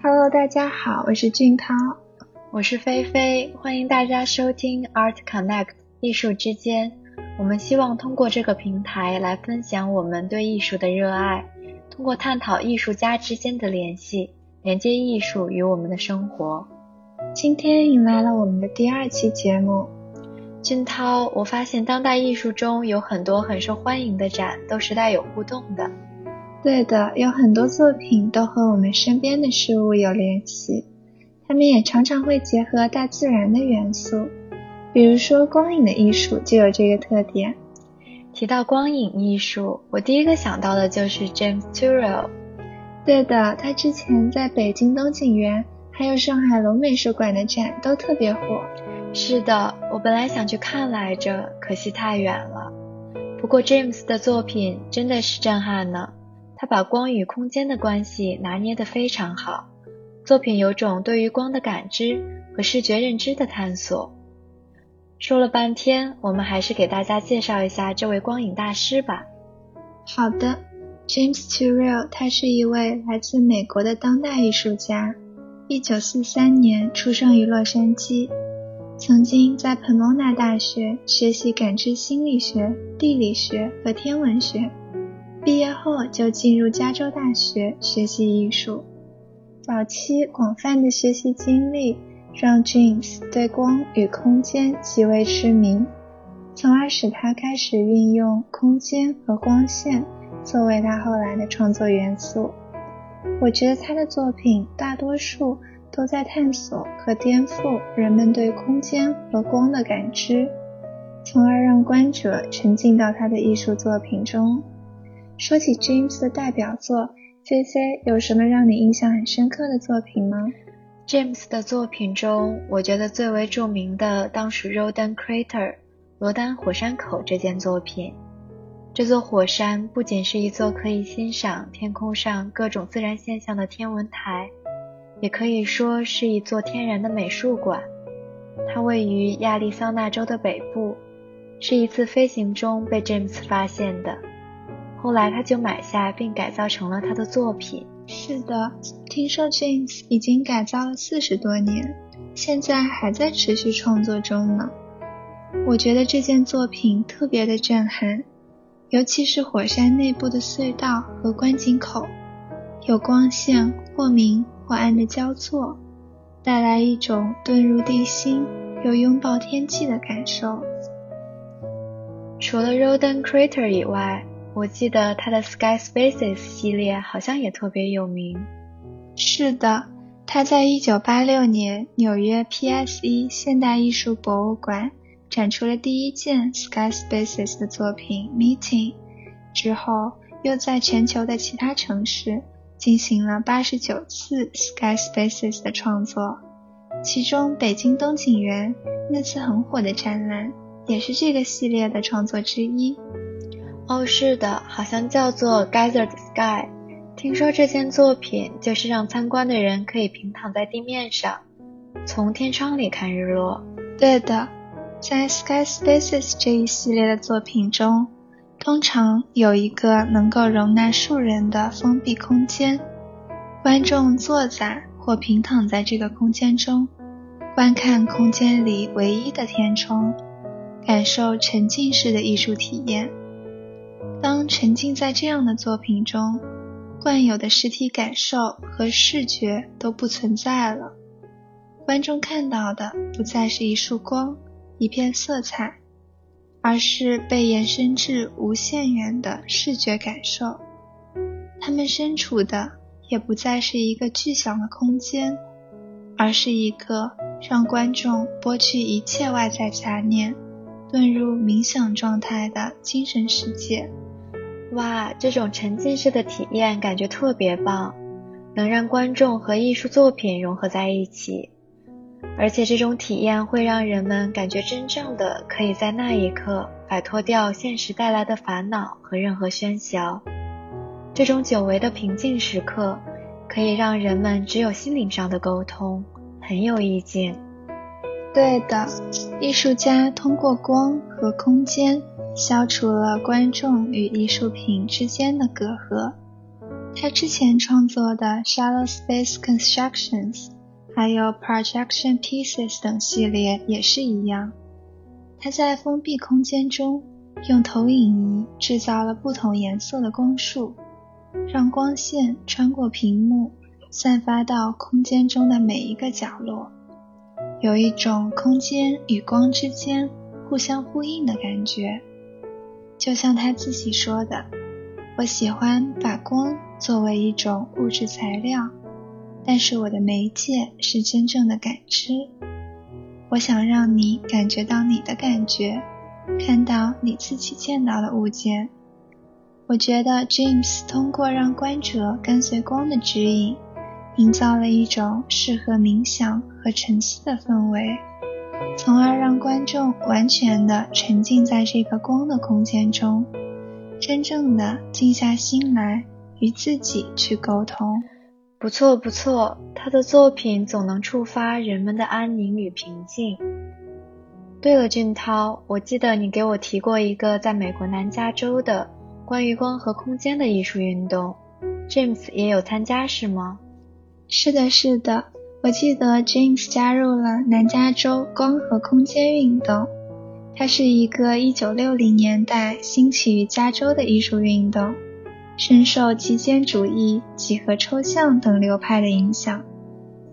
Hello，大家好，我是俊涛，我是菲菲，欢迎大家收听 Art Connect 艺术之间。我们希望通过这个平台来分享我们对艺术的热爱，通过探讨艺术家之间的联系，连接艺术与我们的生活。今天迎来了我们的第二期节目。俊涛，我发现当代艺术中有很多很受欢迎的展都是带有互动的。对的，有很多作品都和我们身边的事物有联系，他们也常常会结合大自然的元素，比如说光影的艺术就有这个特点。提到光影艺术，我第一个想到的就是 James Turrell。对的，他之前在北京东景园还有上海龙美术馆的展都特别火。是的，我本来想去看来着，可惜太远了。不过 James 的作品真的是震撼呢。他把光与空间的关系拿捏得非常好，作品有种对于光的感知和视觉认知的探索。说了半天，我们还是给大家介绍一下这位光影大师吧。好的，James Turrell，他是一位来自美国的当代艺术家，一九四三年出生于洛杉矶，曾经在彭蒙纳大学学习感知心理学、地理学和天文学。毕业后就进入加州大学学习艺术。早期广泛的学习经历让 James 对光与空间极为痴迷，从而使他开始运用空间和光线作为他后来的创作元素。我觉得他的作品大多数都在探索和颠覆人们对空间和光的感知，从而让观者沉浸到他的艺术作品中。说起 James 的代表作，C C 有什么让你印象很深刻的作品吗？James 的作品中，我觉得最为著名的当属 Rodan Crater 罗丹火山口这件作品。这座火山不仅是一座可以欣赏天空上各种自然现象的天文台，也可以说是一座天然的美术馆。它位于亚利桑那州的北部，是一次飞行中被 James 发现的。后来他就买下并改造成了他的作品。是的，听说 James 已经改造了四十多年，现在还在持续创作中呢。我觉得这件作品特别的震撼，尤其是火山内部的隧道和观景口，有光线或明或暗的交错，带来一种遁入地心又拥抱天际的感受。除了 Roden Crater 以外，我记得他的 Sky Spaces 系列好像也特别有名。是的，他在一九八六年纽约 PSE 现代艺术博物馆展出了第一件 Sky Spaces 的作品 Meeting，之后又在全球的其他城市进行了八十九次 Sky Spaces 的创作，其中北京东景园那次很火的展览也是这个系列的创作之一。哦，是的，好像叫做 Gathered Sky。听说这件作品就是让参观的人可以平躺在地面上，从天窗里看日落。对的，在 Sky Spaces 这一系列的作品中，通常有一个能够容纳数人的封闭空间，观众坐在或平躺在这个空间中，观看空间里唯一的天窗，感受沉浸式的艺术体验。当沉浸在这样的作品中，惯有的实体感受和视觉都不存在了。观众看到的不再是一束光、一片色彩，而是被延伸至无限远的视觉感受。他们身处的也不再是一个具象的空间，而是一个让观众剥去一切外在杂念，遁入冥想状态的精神世界。哇，这种沉浸式的体验感觉特别棒，能让观众和艺术作品融合在一起，而且这种体验会让人们感觉真正的可以在那一刻摆脱掉现实带来的烦恼和任何喧嚣。这种久违的平静时刻，可以让人们只有心灵上的沟通，很有意境。对的，艺术家通过光和空间。消除了观众与艺术品之间的隔阂，他之前创作的 Shallow Space Constructions，还有 Projection Pieces 等系列也是一样。他在封闭空间中用投影仪制造了不同颜色的光束，让光线穿过屏幕，散发到空间中的每一个角落，有一种空间与光之间互相呼应的感觉。就像他自己说的：“我喜欢把光作为一种物质材料，但是我的媒介是真正的感知。我想让你感觉到你的感觉，看到你自己见到的物件。我觉得 James 通过让观者跟随光的指引，营造了一种适合冥想和沉思的氛围。”从而让观众完全的沉浸在这个光的空间中，真正的静下心来与自己去沟通。不错不错，他的作品总能触发人们的安宁与平静。对了，俊涛，我记得你给我提过一个在美国南加州的关于光和空间的艺术运动，James 也有参加是吗？是的，是的。我记得 James 加入了南加州光和空间运动，它是一个1960年代兴起于加州的艺术运动，深受极简主义、几何抽象等流派的影响。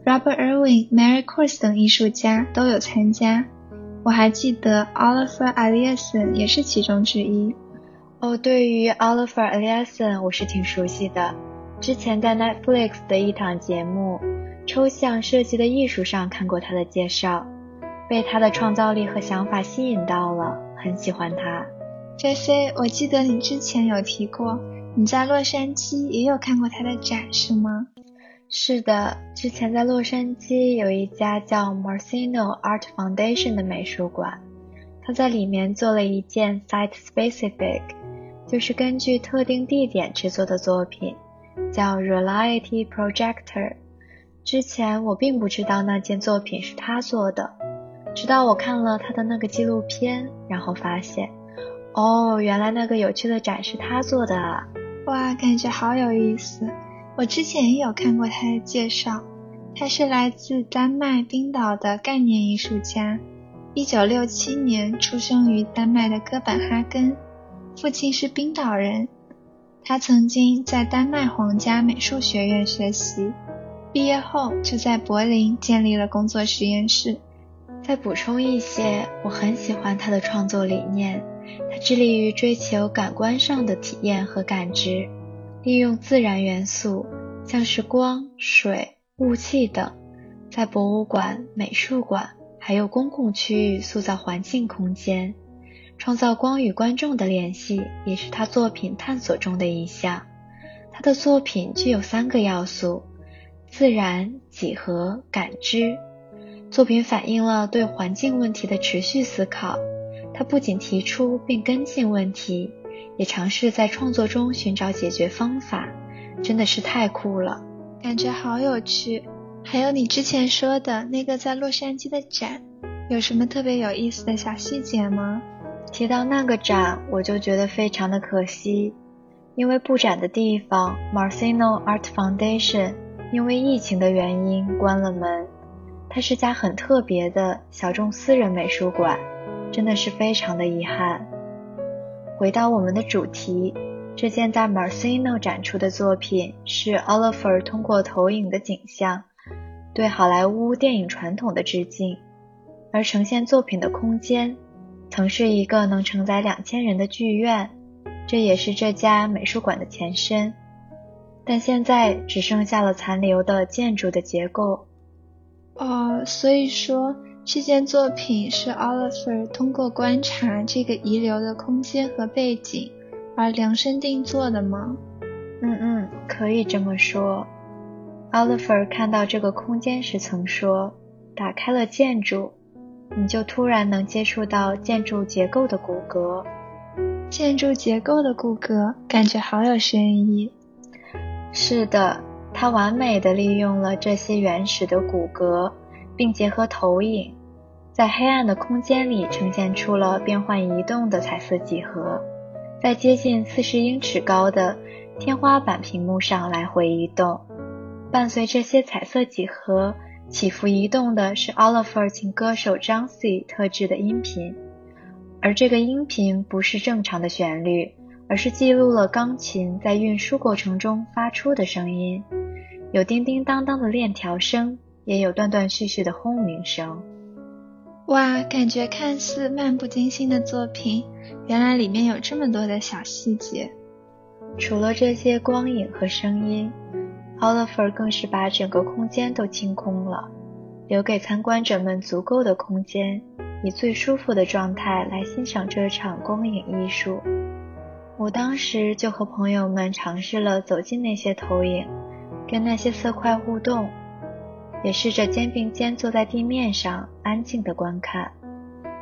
Robert Irwin、Mary c o r s 等艺术家都有参加，我还记得 Oliver Eliason 也是其中之一。哦，对于 Oliver Eliason 我是挺熟悉的，之前在 Netflix 的一档节目。抽象设计的艺术上看过他的介绍，被他的创造力和想法吸引到了，很喜欢他。J.C.，我记得你之前有提过，你在洛杉矶也有看过他的展，是吗？是的，之前在洛杉矶有一家叫 Marcino Art Foundation 的美术馆，他在里面做了一件 Site Specific，就是根据特定地点制作的作品，叫 Reality Projector。之前我并不知道那件作品是他做的，直到我看了他的那个纪录片，然后发现，哦，原来那个有趣的展是他做的啊！哇，感觉好有意思。我之前也有看过他的介绍，他是来自丹麦冰岛的概念艺术家，一九六七年出生于丹麦的哥本哈根，父亲是冰岛人。他曾经在丹麦皇家美术学院学习。毕业后就在柏林建立了工作实验室。再补充一些，我很喜欢他的创作理念，他致力于追求感官上的体验和感知，利用自然元素，像是光、水、雾气等，在博物馆、美术馆还有公共区域塑造环境空间，创造光与观众的联系，也是他作品探索中的一项。他的作品具有三个要素。自然、几何、感知，作品反映了对环境问题的持续思考。他不仅提出并跟进问题，也尝试在创作中寻找解决方法，真的是太酷了，感觉好有趣。还有你之前说的那个在洛杉矶的展，有什么特别有意思的小细节吗？提到那个展，我就觉得非常的可惜，因为布展的地方 Marcino Art Foundation。因为疫情的原因关了门，它是家很特别的小众私人美术馆，真的是非常的遗憾。回到我们的主题，这件在 Marcino 展出的作品是 Oliver 通过投影的景象对好莱坞电影传统的致敬，而呈现作品的空间曾是一个能承载两千人的剧院，这也是这家美术馆的前身。但现在只剩下了残留的建筑的结构。哦，所以说这件作品是 Oliver 通过观察这个遗留的空间和背景而量身定做的吗？嗯嗯，可以这么说。Oliver 看到这个空间时曾说：“打开了建筑，你就突然能接触到建筑结构的骨骼。”建筑结构的骨骼，感觉好有深意。是的，他完美的利用了这些原始的骨骼，并结合投影，在黑暗的空间里呈现出了变幻移动的彩色几何。在接近四十英尺高的天花板屏幕上来回移动。伴随这些彩色几何起伏移动的是 Oliver 请歌手 John C 特制的音频，而这个音频不是正常的旋律，而是记录了钢琴在运输过程中发出的声音，有叮叮当当的链条声，也有断断续续的轰鸣声。哇，感觉看似漫不经心的作品，原来里面有这么多的小细节。除了这些光影和声音。Oliver 更是把整个空间都清空了，留给参观者们足够的空间，以最舒服的状态来欣赏这场光影艺术。我当时就和朋友们尝试了走进那些投影，跟那些色块互动，也试着肩并肩坐在地面上安静的观看。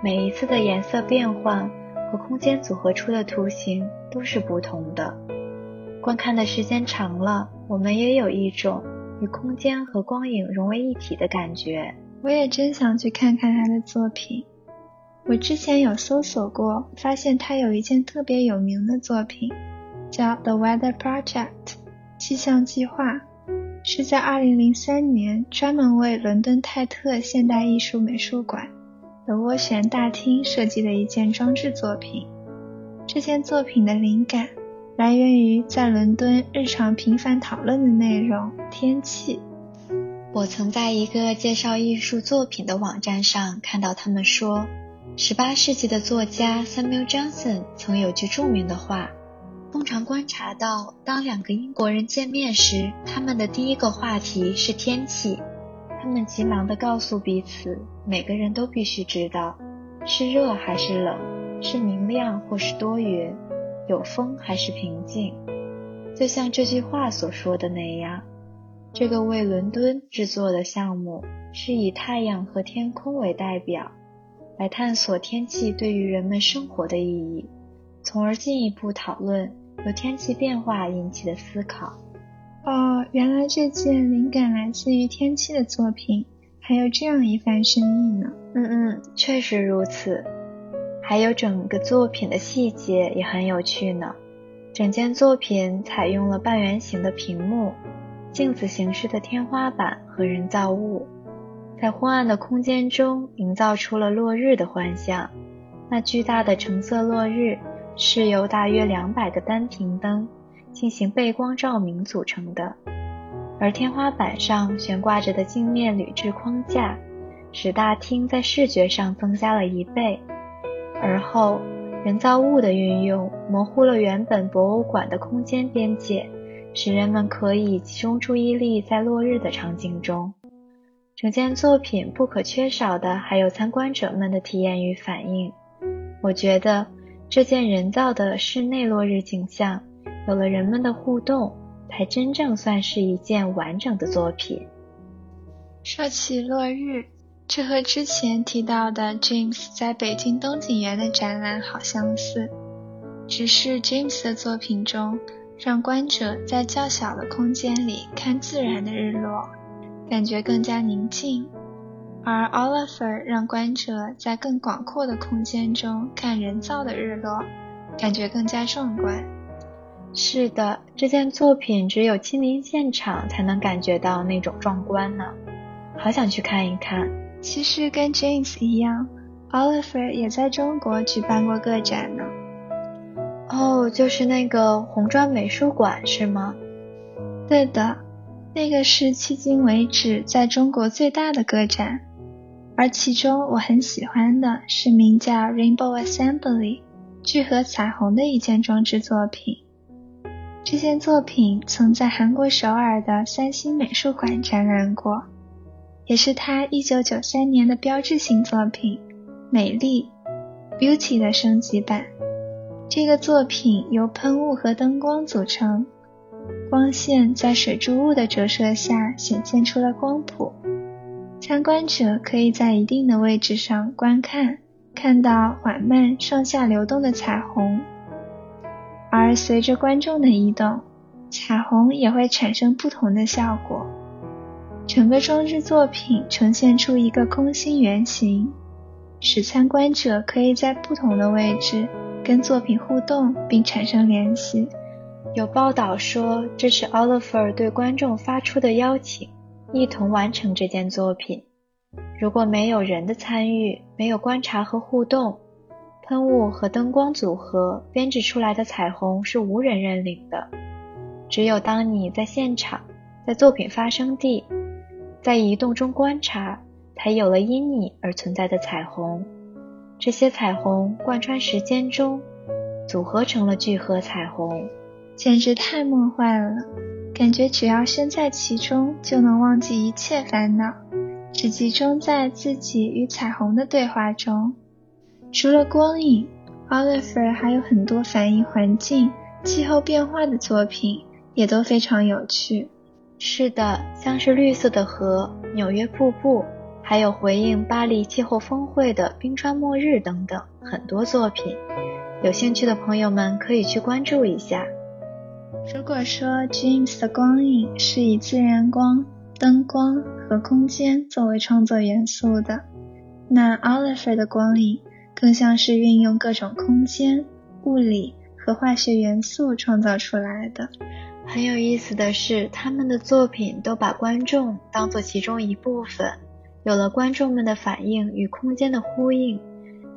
每一次的颜色变换和空间组合出的图形都是不同的。观看的时间长了。我们也有一种与空间和光影融为一体的感觉。我也真想去看看他的作品。我之前有搜索过，发现他有一件特别有名的作品，叫《The Weather Project》气象计划，是在2003年专门为伦敦泰特现代艺术美术馆的涡旋大厅设计的一件装置作品。这件作品的灵感。来源于在伦敦日常频繁讨论的内容——天气。我曾在一个介绍艺术作品的网站上看到他们说，18世纪的作家 Samuel Johnson 曾有句著名的话：“通常观察到，当两个英国人见面时，他们的第一个话题是天气。他们急忙地告诉彼此，每个人都必须知道，是热还是冷，是明亮或是多云。”有风还是平静？就像这句话所说的那样，这个为伦敦制作的项目是以太阳和天空为代表，来探索天气对于人们生活的意义，从而进一步讨论由天气变化引起的思考。哦，原来这件灵感来自于天气的作品还有这样一番深意呢。嗯嗯，确实如此。还有整个作品的细节也很有趣呢。整件作品采用了半圆形的屏幕、镜子形式的天花板和人造物，在昏暗的空间中营造出了落日的幻象。那巨大的橙色落日是由大约两百个单屏灯进行背光照明组成的，而天花板上悬挂着的镜面铝制框架，使大厅在视觉上增加了一倍。而后，人造物的运用模糊了原本博物馆的空间边界，使人们可以集中注意力在落日的场景中。整件作品不可缺少的还有参观者们的体验与反应。我觉得这件人造的室内落日景象，有了人们的互动，才真正算是一件完整的作品。说起落日。这和之前提到的 James 在北京东景园的展览好相似，只是 James 的作品中让观者在较小的空间里看自然的日落，感觉更加宁静；而 Oliver 让观者在更广阔的空间中看人造的日落，感觉更加壮观。是的，这件作品只有亲临现场才能感觉到那种壮观呢，好想去看一看。其实跟 James 一样，Oliver 也在中国举办过个展呢。哦，就是那个红砖美术馆是吗？对的，那个是迄今为止在中国最大的个展。而其中我很喜欢的是名叫 Rainbow Assembly 聚合彩虹的一件装置作品。这件作品曾在韩国首尔的三星美术馆展览过。也是他1993年的标志性作品《美丽》（Beauty） 的升级版。这个作品由喷雾和灯光组成，光线在水珠物的折射下显现出了光谱。参观者可以在一定的位置上观看，看到缓慢上下流动的彩虹。而随着观众的移动，彩虹也会产生不同的效果。整个装置作品呈现出一个空心圆形，使参观者可以在不同的位置跟作品互动并产生联系，有报道说，这是 Oliver 对观众发出的邀请，一同完成这件作品。如果没有人的参与，没有观察和互动，喷雾和灯光组合编织出来的彩虹是无人认领的。只有当你在现场，在作品发生地，在移动中观察，才有了因你而存在的彩虹。这些彩虹贯穿时间中，组合成了聚合彩虹，简直太梦幻了！感觉只要身在其中，就能忘记一切烦恼。只集中在自己与彩虹的对话中。除了光影，Oliver 还有很多反映环境、气候变化的作品，也都非常有趣。是的，像是绿色的河、纽约瀑布，还有回应巴黎气候峰会的冰川末日等等，很多作品。有兴趣的朋友们可以去关注一下。如果说 James 的光影是以自然光。灯光和空间作为创作元素的，那 Oliver 的光影更像是运用各种空间、物理和化学元素创造出来的。很有意思的是，他们的作品都把观众当做其中一部分，有了观众们的反应与空间的呼应，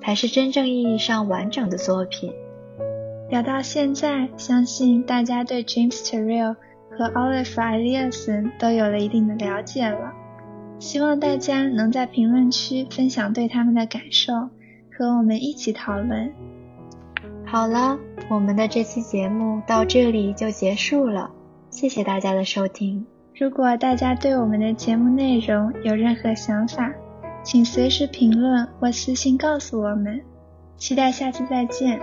才是真正意义上完整的作品。聊到现在，相信大家对 James Terrell。和 Oliver Eliasson 都有了一定的了解了，希望大家能在评论区分享对他们的感受，和我们一起讨论。好了，我们的这期节目到这里就结束了，谢谢大家的收听。如果大家对我们的节目内容有任何想法，请随时评论或私信告诉我们。期待下次再见。